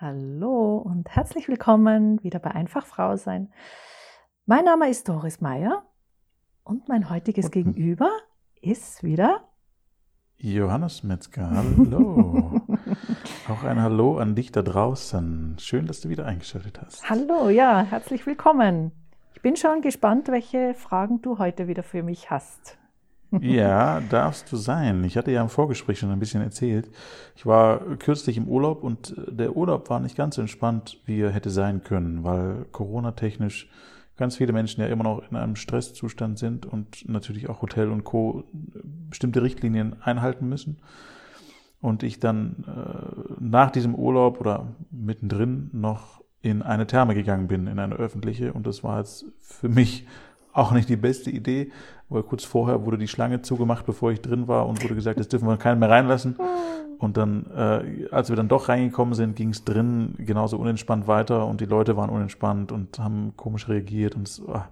Hallo und herzlich willkommen wieder bei Einfach Frau sein. Mein Name ist Doris Meyer und mein heutiges Gegenüber ist wieder Johannes Metzger. Hallo. Auch ein Hallo an dich da draußen. Schön, dass du wieder eingeschaltet hast. Hallo, ja, herzlich willkommen. Ich bin schon gespannt, welche Fragen du heute wieder für mich hast. Ja, darfst du sein. Ich hatte ja im Vorgespräch schon ein bisschen erzählt. Ich war kürzlich im Urlaub und der Urlaub war nicht ganz so entspannt, wie er hätte sein können, weil Corona-technisch ganz viele Menschen ja immer noch in einem Stresszustand sind und natürlich auch Hotel und Co. bestimmte Richtlinien einhalten müssen. Und ich dann äh, nach diesem Urlaub oder mittendrin noch in eine Therme gegangen bin, in eine öffentliche. Und das war jetzt für mich auch nicht die beste Idee, weil kurz vorher wurde die Schlange zugemacht, bevor ich drin war und wurde gesagt, das dürfen wir keinen mehr reinlassen. Und dann, äh, als wir dann doch reingekommen sind, ging es drin genauso unentspannt weiter und die Leute waren unentspannt und haben komisch reagiert und es, ach,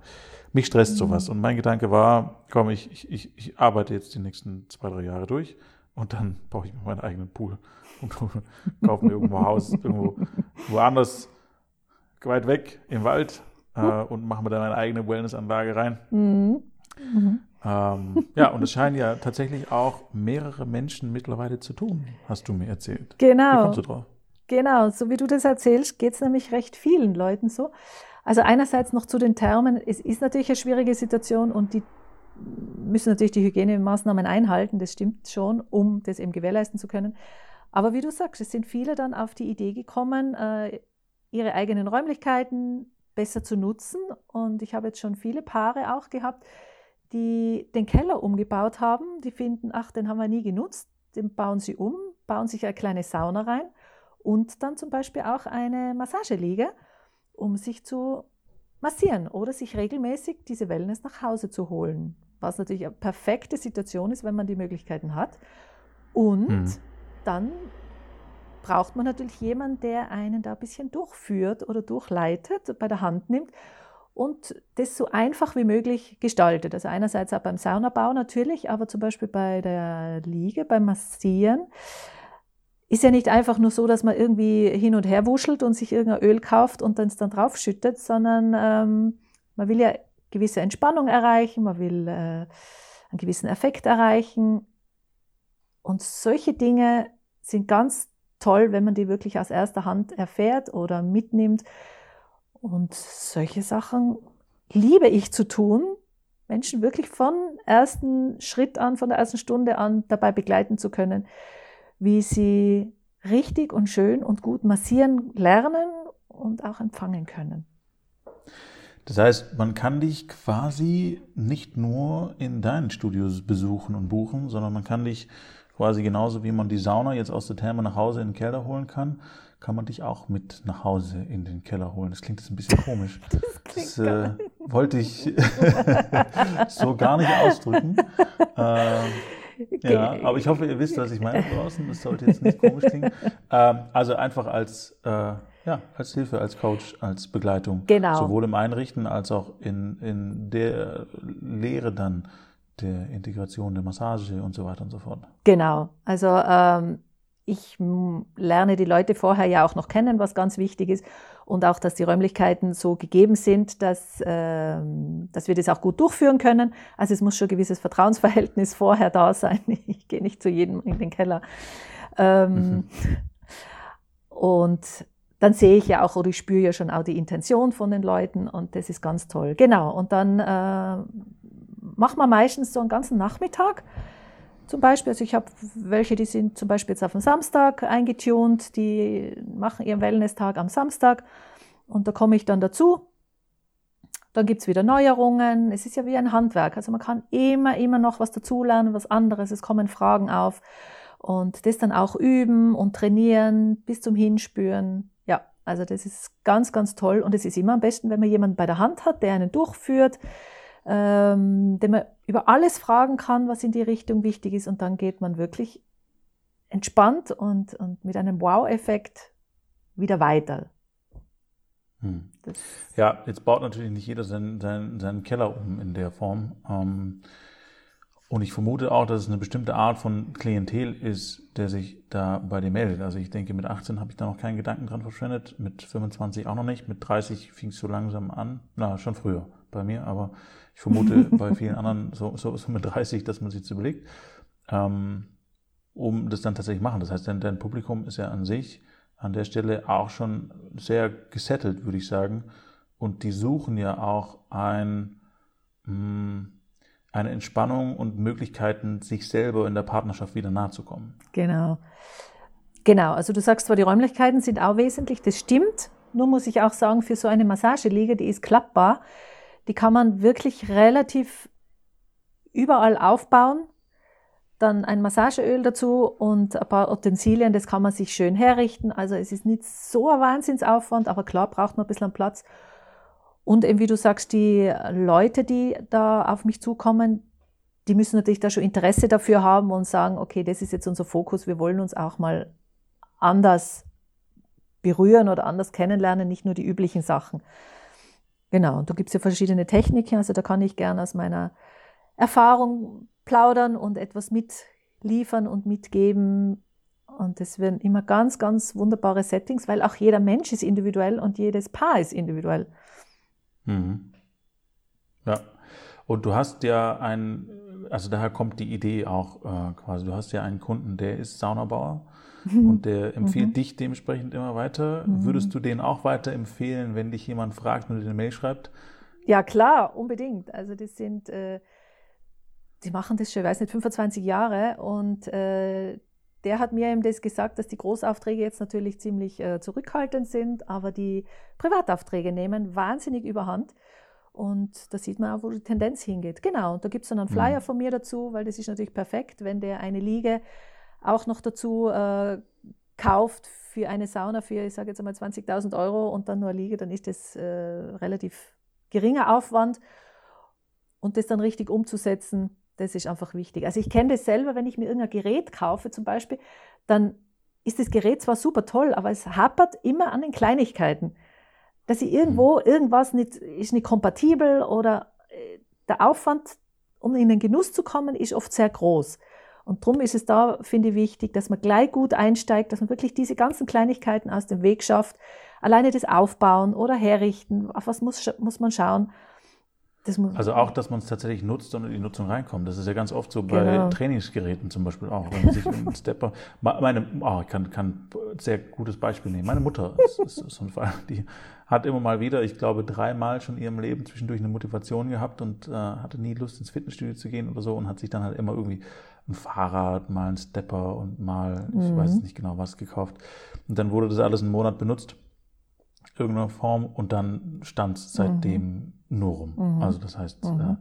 mich stresst mhm. sowas. Und mein Gedanke war, komm, ich, ich, ich arbeite jetzt die nächsten zwei, drei Jahre durch und dann baue ich mir meinen eigenen Pool und kaufe mir irgendwo Haus, irgendwo woanders, weit weg im Wald äh, und mache mir dann eine eigene Wellnessanlage rein. Mhm. Mhm. Ähm, ja, und es scheinen ja tatsächlich auch mehrere Menschen mittlerweile zu tun, hast du mir erzählt. Genau. Wie kommst du drauf? Genau, so wie du das erzählst, geht es nämlich recht vielen Leuten so. Also einerseits noch zu den Thermen, es ist natürlich eine schwierige Situation und die müssen natürlich die Hygienemaßnahmen einhalten, das stimmt schon, um das eben gewährleisten zu können. Aber wie du sagst, es sind viele dann auf die Idee gekommen, äh, ihre eigenen Räumlichkeiten besser zu nutzen. Und ich habe jetzt schon viele Paare auch gehabt, die den Keller umgebaut haben. Die finden, ach, den haben wir nie genutzt. Den bauen sie um, bauen sich eine kleine Sauna rein und dann zum Beispiel auch eine Massageliege, um sich zu massieren oder sich regelmäßig diese Wellness nach Hause zu holen. Was natürlich eine perfekte Situation ist, wenn man die Möglichkeiten hat. Und hm. dann braucht man natürlich jemanden, der einen da ein bisschen durchführt oder durchleitet, bei der Hand nimmt und das so einfach wie möglich gestaltet. Also einerseits auch beim Saunabau natürlich, aber zum Beispiel bei der Liege, beim Massieren, ist ja nicht einfach nur so, dass man irgendwie hin und her wuschelt und sich irgendein Öl kauft und dann es dann drauf schüttet, sondern ähm, man will ja gewisse Entspannung erreichen, man will äh, einen gewissen Effekt erreichen. Und solche Dinge sind ganz toll, wenn man die wirklich aus erster Hand erfährt oder mitnimmt. Und solche Sachen liebe ich zu tun, Menschen wirklich von ersten Schritt an, von der ersten Stunde an dabei begleiten zu können, wie sie richtig und schön und gut massieren lernen und auch empfangen können. Das heißt, man kann dich quasi nicht nur in deinen Studios besuchen und buchen, sondern man kann dich quasi genauso wie man die Sauna jetzt aus der Therme nach Hause in den Keller holen kann, kann man dich auch mit nach Hause in den Keller holen. Das klingt jetzt ein bisschen komisch. Das, das äh, wollte ich so gar nicht ausdrücken. Äh, ja, aber ich hoffe, ihr wisst, was ich meine draußen. Das sollte jetzt nicht komisch klingen. Ähm, also einfach als, äh, ja, als Hilfe, als Coach, als Begleitung. Genau. Sowohl im Einrichten als auch in, in der Lehre dann der Integration der Massage und so weiter und so fort. Genau. Also ähm, ich lerne die Leute vorher ja auch noch kennen, was ganz wichtig ist. Und auch, dass die Räumlichkeiten so gegeben sind, dass, äh, dass wir das auch gut durchführen können. Also es muss schon ein gewisses Vertrauensverhältnis vorher da sein. Ich gehe nicht zu jedem in den Keller. Ähm, mhm. Und dann sehe ich ja auch oder ich spüre ja schon auch die Intention von den Leuten und das ist ganz toll. Genau. Und dann äh, machen wir meistens so einen ganzen Nachmittag zum Beispiel, also ich habe welche, die sind zum Beispiel jetzt auf den Samstag eingetunt, die machen ihren Wellness-Tag am Samstag und da komme ich dann dazu. Dann gibt es wieder Neuerungen. Es ist ja wie ein Handwerk. Also man kann immer, immer noch was dazulernen, was anderes. Es kommen Fragen auf. Und das dann auch üben und trainieren bis zum Hinspüren. Ja, also das ist ganz, ganz toll. Und es ist immer am besten, wenn man jemanden bei der Hand hat, der einen durchführt, ähm, den man über alles fragen kann, was in die Richtung wichtig ist. Und dann geht man wirklich entspannt und, und mit einem Wow-Effekt wieder weiter. Hm. Ja, jetzt baut natürlich nicht jeder seinen, seinen, seinen Keller um in der Form. Ähm, Und ich vermute auch, dass es eine bestimmte Art von Klientel ist, der sich da bei dir meldet. Also ich denke, mit 18 habe ich da noch keinen Gedanken dran verschwendet, mit 25 auch noch nicht, mit 30 fing es so langsam an. Na, schon früher bei mir, aber ich vermute bei vielen anderen so, so, so mit 30, dass man sich das überlegt, ähm, um das dann tatsächlich machen. Das heißt, dein, dein Publikum ist ja an sich an der Stelle auch schon sehr gesettelt, würde ich sagen. Und die suchen ja auch ein, mh, hm, eine Entspannung und Möglichkeiten, sich selber in der Partnerschaft wieder nahe zu kommen. Genau. Genau, also du sagst zwar, die Räumlichkeiten sind auch wesentlich, das stimmt. Nur muss ich auch sagen, für so eine Massageliege, die ist klappbar, die kann man wirklich relativ überall aufbauen. Dann ein Massageöl dazu und ein paar Utensilien, das kann man sich schön herrichten. Also es ist nicht so ein Wahnsinnsaufwand, aber klar braucht man ein bisschen Platz. Und eben, wie du sagst, die Leute, die da auf mich zukommen, die müssen natürlich da schon Interesse dafür haben und sagen, okay, das ist jetzt unser Fokus, wir wollen uns auch mal anders berühren oder anders kennenlernen, nicht nur die üblichen Sachen. Genau, und da gibt es ja verschiedene Techniken, also da kann ich gerne aus meiner Erfahrung plaudern und etwas mitliefern und mitgeben. Und das werden immer ganz, ganz wunderbare Settings, weil auch jeder Mensch ist individuell und jedes Paar ist individuell. Mhm. Ja. Und du hast ja ein, also daher kommt die Idee auch äh, quasi, du hast ja einen Kunden, der ist Saunabauer mhm. und der empfiehlt mhm. dich dementsprechend immer weiter. Mhm. Würdest du den auch weiter empfehlen, wenn dich jemand fragt und dir eine Mail schreibt? Ja, klar, unbedingt. Also das sind, äh, die machen das schon, ich weiß nicht, 25 Jahre und äh, der hat mir eben das gesagt, dass die Großaufträge jetzt natürlich ziemlich äh, zurückhaltend sind, aber die Privataufträge nehmen wahnsinnig überhand. Und da sieht man auch, wo die Tendenz hingeht. Genau, und da gibt es dann einen Flyer mhm. von mir dazu, weil das ist natürlich perfekt, wenn der eine Liege auch noch dazu äh, kauft für eine Sauna für, ich sage jetzt einmal 20.000 Euro und dann nur eine Liege, dann ist das äh, relativ geringer Aufwand. Und das dann richtig umzusetzen, das ist einfach wichtig. Also ich kenne das selber, wenn ich mir irgendein Gerät kaufe zum Beispiel, dann ist das Gerät zwar super toll, aber es hapert immer an den Kleinigkeiten. Dass ich irgendwo, mhm. irgendwas nicht, ist nicht kompatibel oder äh, der Aufwand, um in den Genuss zu kommen, ist oft sehr groß. Und darum ist es da, finde ich, wichtig, dass man gleich gut einsteigt, dass man wirklich diese ganzen Kleinigkeiten aus dem Weg schafft. Alleine das Aufbauen oder Herrichten, auf was muss, muss man schauen also auch, dass man es tatsächlich nutzt und in die Nutzung reinkommt. Das ist ja ganz oft so bei genau. Trainingsgeräten zum Beispiel auch, wenn man sich einen Stepper. Meine, oh, ich kann, kann ein sehr gutes Beispiel nehmen. Meine Mutter ist, ist so ein Fall, die hat immer mal wieder, ich glaube, dreimal schon in ihrem Leben zwischendurch eine Motivation gehabt und äh, hatte nie Lust ins Fitnessstudio zu gehen oder so und hat sich dann halt immer irgendwie ein Fahrrad, mal ein Stepper und mal, mhm. ich weiß nicht genau was gekauft. Und dann wurde das alles einen Monat benutzt irgendeiner Form und dann stand es seitdem mhm. nur rum. Mhm. Also das heißt, mhm. äh,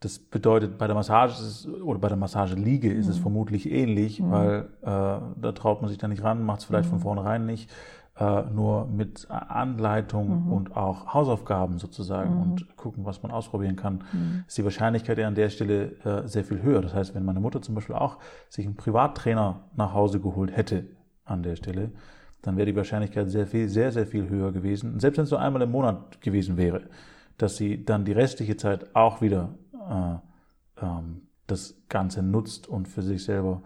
das bedeutet, bei der Massage es, oder bei der Massageliege ist es mhm. vermutlich ähnlich, mhm. weil äh, da traut man sich da nicht ran, macht es vielleicht von mhm. vornherein nicht. Äh, nur mit Anleitung und auch Hausaufgaben sozusagen und gucken, was man ausprobieren kann, ist die Wahrscheinlichkeit ja an der Stelle äh, sehr viel höher. Das heißt, wenn meine Mutter zum Beispiel auch sich einen Privattrainer nach Hause geholt hätte an der Stelle, dann wäre die Wahrscheinlichkeit sehr viel, sehr, sehr viel höher gewesen. Und selbst wenn es nur einmal im Monat gewesen wäre, dass sie dann die restliche Zeit auch wieder äh, ähm, das Ganze nutzt und für sich selber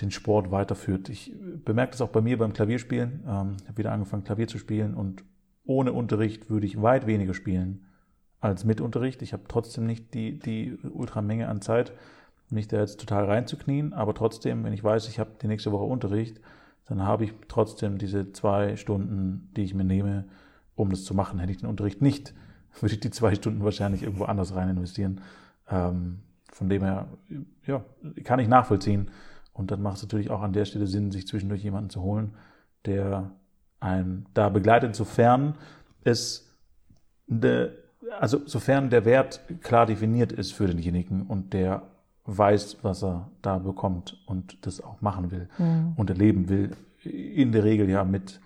den Sport weiterführt. Ich bemerke das auch bei mir beim Klavierspielen. Ähm, ich habe wieder angefangen, Klavier zu spielen und ohne Unterricht würde ich weit weniger spielen als mit Unterricht. Ich habe trotzdem nicht die, die Ultramenge an Zeit, mich da jetzt total reinzuknien, aber trotzdem, wenn ich weiß, ich habe die nächste Woche Unterricht, dann habe ich trotzdem diese zwei Stunden, die ich mir nehme, um das zu machen. Hätte ich den Unterricht nicht, würde ich die zwei Stunden wahrscheinlich irgendwo anders rein investieren. Ähm, von dem her, ja, kann ich nachvollziehen. Und dann macht es natürlich auch an der Stelle Sinn, sich zwischendurch jemanden zu holen, der einen da begleitet, sofern es, de, also sofern der Wert klar definiert ist für denjenigen und der weiß, was er da bekommt und das auch machen will mhm. und erleben will. In der Regel ja mit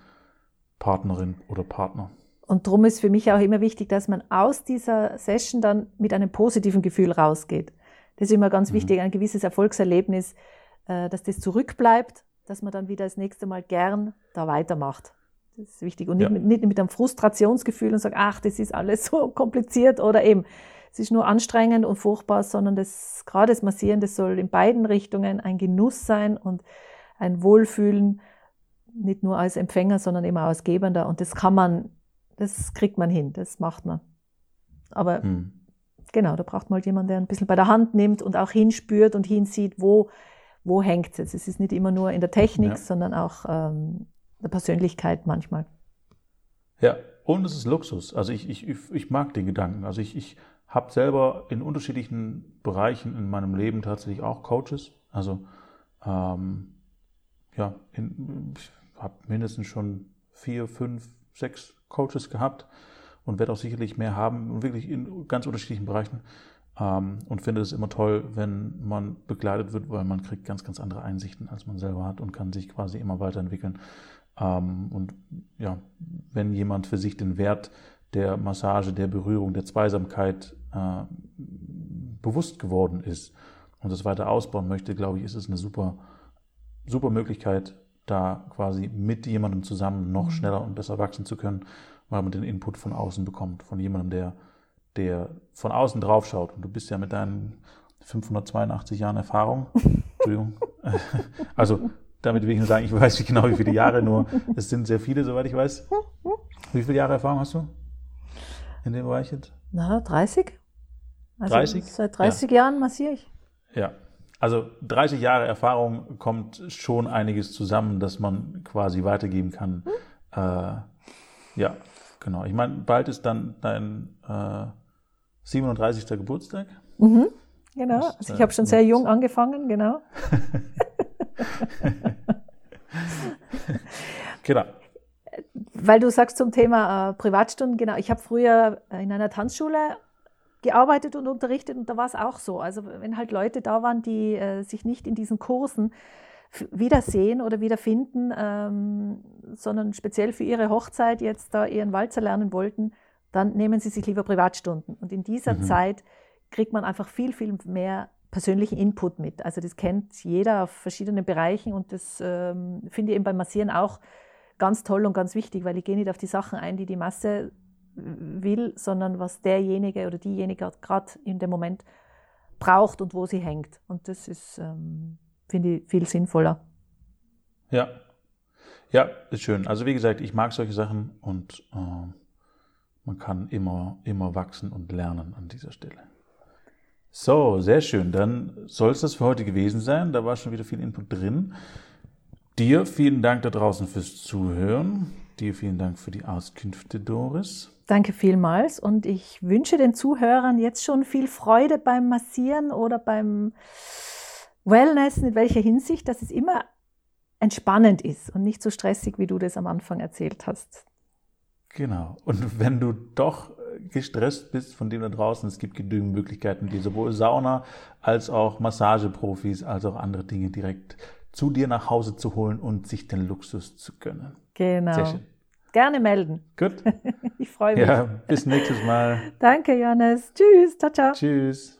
Partnerin oder Partner. Und darum ist für mich auch immer wichtig, dass man aus dieser Session dann mit einem positiven Gefühl rausgeht. Das ist immer ganz mhm. wichtig, ein gewisses Erfolgserlebnis, äh, dass das zurückbleibt, dass man dann wieder das nächste Mal gern da weitermacht. Das ist wichtig. Und ja. nicht, mit, nicht mit einem Frustrationsgefühl und sagt, ach, das ist alles so kompliziert oder eben, es ist nur anstrengend und furchtbar, sondern das, gerade das Massieren, das soll in beiden Richtungen ein Genuss sein und ein Wohlfühlen, nicht nur als Empfänger, sondern immer als Gebender. Und das kann man, das kriegt man hin, das macht man. Aber hm. genau, da braucht man halt jemanden, der ein bisschen bei der Hand nimmt und auch hinspürt und hinsieht, wo, wo hängt es jetzt. Es ist nicht immer nur in der Technik, ja. sondern auch ähm, der Persönlichkeit manchmal. Ja, und es ist Luxus. Also ich, ich, ich mag den Gedanken. Also ich, ich habe selber in unterschiedlichen Bereichen in meinem Leben tatsächlich auch Coaches. Also ähm, ja, ich habe mindestens schon vier, fünf, sechs Coaches gehabt und werde auch sicherlich mehr haben, wirklich in ganz unterschiedlichen Bereichen. Ähm, und finde es immer toll, wenn man begleitet wird, weil man kriegt ganz, ganz andere Einsichten, als man selber hat und kann sich quasi immer weiterentwickeln. Ähm, und ja, wenn jemand für sich den Wert der Massage, der Berührung, der Zweisamkeit äh, bewusst geworden ist und das weiter ausbauen möchte, glaube ich, ist es eine super, super Möglichkeit, da quasi mit jemandem zusammen noch mhm. schneller und besser wachsen zu können, weil man den Input von außen bekommt, von jemandem, der, der von außen drauf schaut. Und du bist ja mit deinen 582 Jahren Erfahrung, Entschuldigung, also damit will ich nur sagen, ich weiß nicht genau, wie viele Jahre, nur es sind sehr viele, soweit ich weiß. Wie viele Jahre Erfahrung hast du in dem Bereich jetzt? Na, 30. Also 30? Seit 30 ja. Jahren massiere ich. Ja, also 30 Jahre Erfahrung kommt schon einiges zusammen, dass man quasi weitergeben kann. Hm. Äh, ja, genau. Ich meine, bald ist dann dein äh, 37. Geburtstag. Mhm, genau. Das, also ich habe schon sehr jung angefangen, genau. genau. Weil du sagst zum Thema äh, Privatstunden, genau. Ich habe früher in einer Tanzschule gearbeitet und unterrichtet und da war es auch so. Also wenn halt Leute da waren, die äh, sich nicht in diesen Kursen wiedersehen oder wiederfinden, ähm, sondern speziell für ihre Hochzeit jetzt da ihren Walzer lernen wollten, dann nehmen sie sich lieber Privatstunden. Und in dieser mhm. Zeit kriegt man einfach viel, viel mehr persönlichen Input mit. Also das kennt jeder auf verschiedenen Bereichen und das ähm, finde ich eben beim Massieren auch ganz toll und ganz wichtig, weil ich gehe nicht auf die Sachen ein, die die Masse will, sondern was derjenige oder diejenige gerade in dem Moment braucht und wo sie hängt. Und das ist, ähm, finde ich, viel sinnvoller. Ja. Ja, ist schön. Also wie gesagt, ich mag solche Sachen und äh, man kann immer, immer wachsen und lernen an dieser Stelle. So, sehr schön. Dann soll es das für heute gewesen sein. Da war schon wieder viel Input drin. Dir vielen Dank da draußen fürs Zuhören. Dir vielen Dank für die Auskünfte, Doris. Danke vielmals und ich wünsche den Zuhörern jetzt schon viel Freude beim Massieren oder beim Wellness, in welcher Hinsicht, dass es immer entspannend ist und nicht so stressig, wie du das am Anfang erzählt hast. Genau. Und wenn du doch gestresst bist von dem da draußen, es gibt genügend Möglichkeiten, die sowohl Sauna als auch Massageprofis als auch andere Dinge direkt zu dir nach Hause zu holen und sich den Luxus zu gönnen. Genau. Sehr schön. Gerne melden. Gut. ich freue mich. Ja, bis nächstes Mal. Danke, Johannes. Tschüss. Ciao, ciao. Tschüss.